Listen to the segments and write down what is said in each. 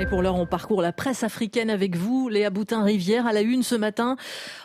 Et pour l'heure, on parcourt la presse africaine avec vous, Léa Boutin-Rivière, à la une ce matin.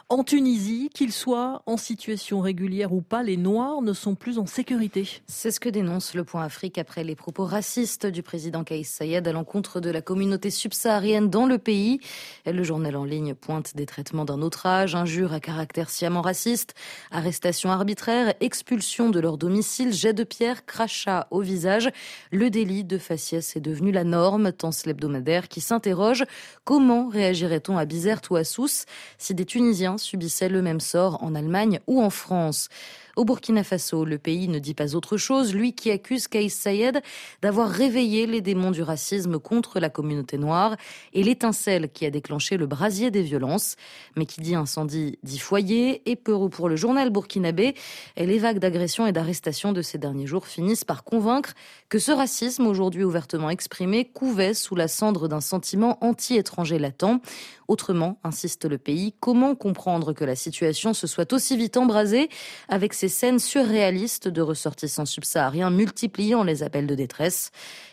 En Tunisie, qu'ils soient en situation régulière ou pas, les Noirs ne sont plus en sécurité. C'est ce que dénonce le Point Afrique après les propos racistes du président Kaïs Sayed à l'encontre de la communauté subsaharienne dans le pays. Le journal en ligne pointe des traitements d'un autre âge, injures à caractère sciemment raciste, arrestations arbitraires, expulsion de leur domicile, jet de pierre, crachat au visage. Le délit de faciès est devenu la norme, tant l'hebdomadaire qui s'interroge comment réagirait-on à Bizerte ou à Sousse si des Tunisiens subissaient le même sort en Allemagne ou en France? Au Burkina Faso, le pays ne dit pas autre chose, lui qui accuse Kaïs Sayed d'avoir réveillé les démons du racisme contre la communauté noire et l'étincelle qui a déclenché le brasier des violences. Mais qui dit incendie dit foyer et pour, pour le journal burkinabé, les vagues d'agressions et d'arrestations de ces derniers jours finissent par convaincre que ce racisme aujourd'hui ouvertement exprimé couvait sous la cendre d'un sentiment anti-étranger latent. Autrement, insiste le pays, comment comprendre que la situation se soit aussi vite embrasée avec ces scènes surréalistes de ressortissants subsahariens multipliant les appels de détresse?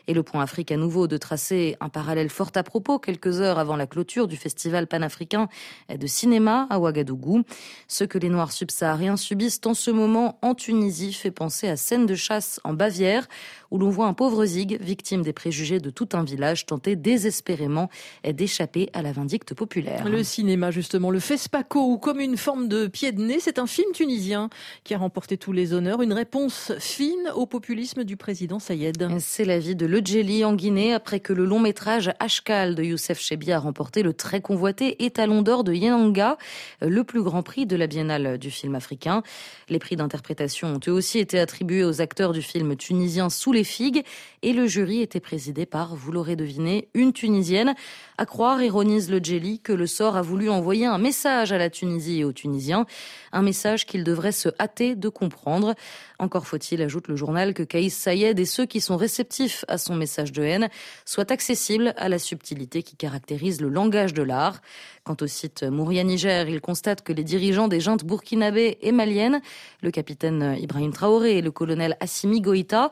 Et le point Afrique à nouveau de tracer un parallèle fort à propos quelques heures avant la clôture du festival panafricain de cinéma à Ouagadougou. Ce que les Noirs subsahariens subissent en ce moment en Tunisie fait penser à scène de chasse en Bavière où l'on voit un pauvre zig, victime des préjugés de tout un village, tenter désespérément d'échapper à la vindicte populaire. Le cinéma, justement, le FESPACO, ou comme une forme de pied de nez, c'est un film tunisien qui a remporté tous les honneurs, une réponse fine au populisme du président Sayed. C'est la vie de Le Djeli en Guinée après que le long métrage Ashkal de Youssef Chebi a remporté le très convoité étalon d'or de Yenanga, le plus grand prix de la biennale du film africain. Les prix d'interprétation ont eux aussi été attribués aux acteurs du film tunisien Sous les figues et le jury était présidé par, vous l'aurez deviné, une Tunisienne. À croire, ironise le Jelly, que le sort a voulu envoyer un message à la Tunisie et aux Tunisiens, un message qu'ils devraient se hâter de comprendre. Encore faut-il, ajoute le journal, que Kaïs Sayed et ceux qui sont réceptifs à son message de haine soient accessibles à la subtilité qui caractérise le langage de l'art. Quant au site Mouria Niger, il constate que les dirigeants des juntes burkinabés et maliennes, le capitaine Ibrahim Traoré et le colonel Assimi Goïta,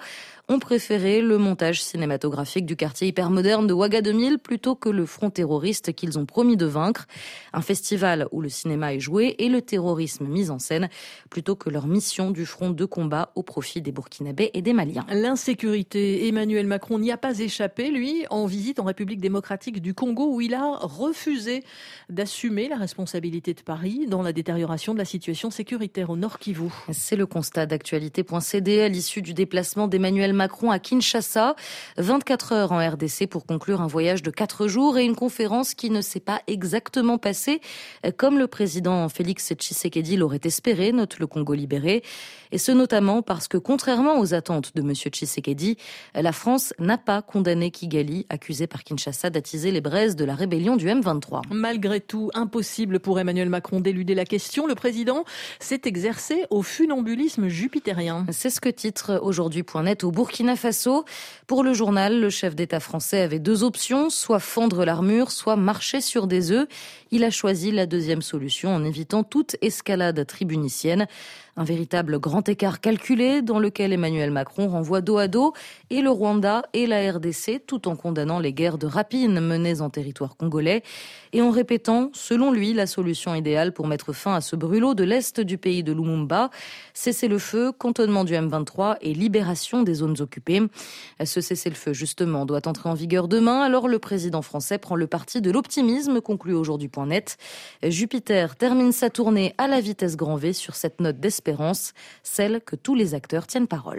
ont préféré le montage cinématographique du quartier hypermoderne de Ouagadougou plutôt que le front terroriste qu'ils ont promis de vaincre. Un festival où le cinéma est joué et le terrorisme mis en scène plutôt que leur mission du front de combat au profit des Burkinabés et des Maliens. L'insécurité, Emmanuel Macron n'y a pas échappé, lui, en visite en République démocratique du Congo où il a refusé d'assumer la responsabilité de Paris dans la détérioration de la situation sécuritaire au Nord Kivu. C'est le constat d'actualité.cd à l'issue du déplacement d'Emmanuel Macron à Kinshasa. 24 heures en RDC pour conclure un voyage de 4 jours et une conférence qui ne s'est pas exactement passée comme le président Félix Tshisekedi l'aurait espéré, note le Congo libéré. Et ce notamment parce que contrairement aux attentes de M. Tshisekedi, la France n'a pas condamné Kigali, accusé par Kinshasa d'attiser les braises de la rébellion du M23. Malgré tout, impossible pour Emmanuel Macron d'éluder la question. Le président s'est exercé au funambulisme jupitérien. C'est ce que titre aujourd'hui au Burkina. Pour le journal, le chef d'État français avait deux options, soit fendre l'armure, soit marcher sur des œufs. Il a choisi la deuxième solution en évitant toute escalade tribunicienne. Un véritable grand écart calculé dans lequel Emmanuel Macron renvoie dos à dos et le Rwanda et la RDC tout en condamnant les guerres de rapine menées en territoire congolais et en répétant, selon lui, la solution idéale pour mettre fin à ce brûlot de l'Est du pays de Lumumba, cesser le feu, cantonnement du M23 et libération des zones occupées. Ce cessez-le-feu, justement, doit entrer en vigueur demain, alors le président français prend le parti de l'optimisme, conclut aujourd'hui Point.net. Jupiter termine sa tournée à la vitesse grand V sur cette note d'espérance celle que tous les acteurs tiennent parole.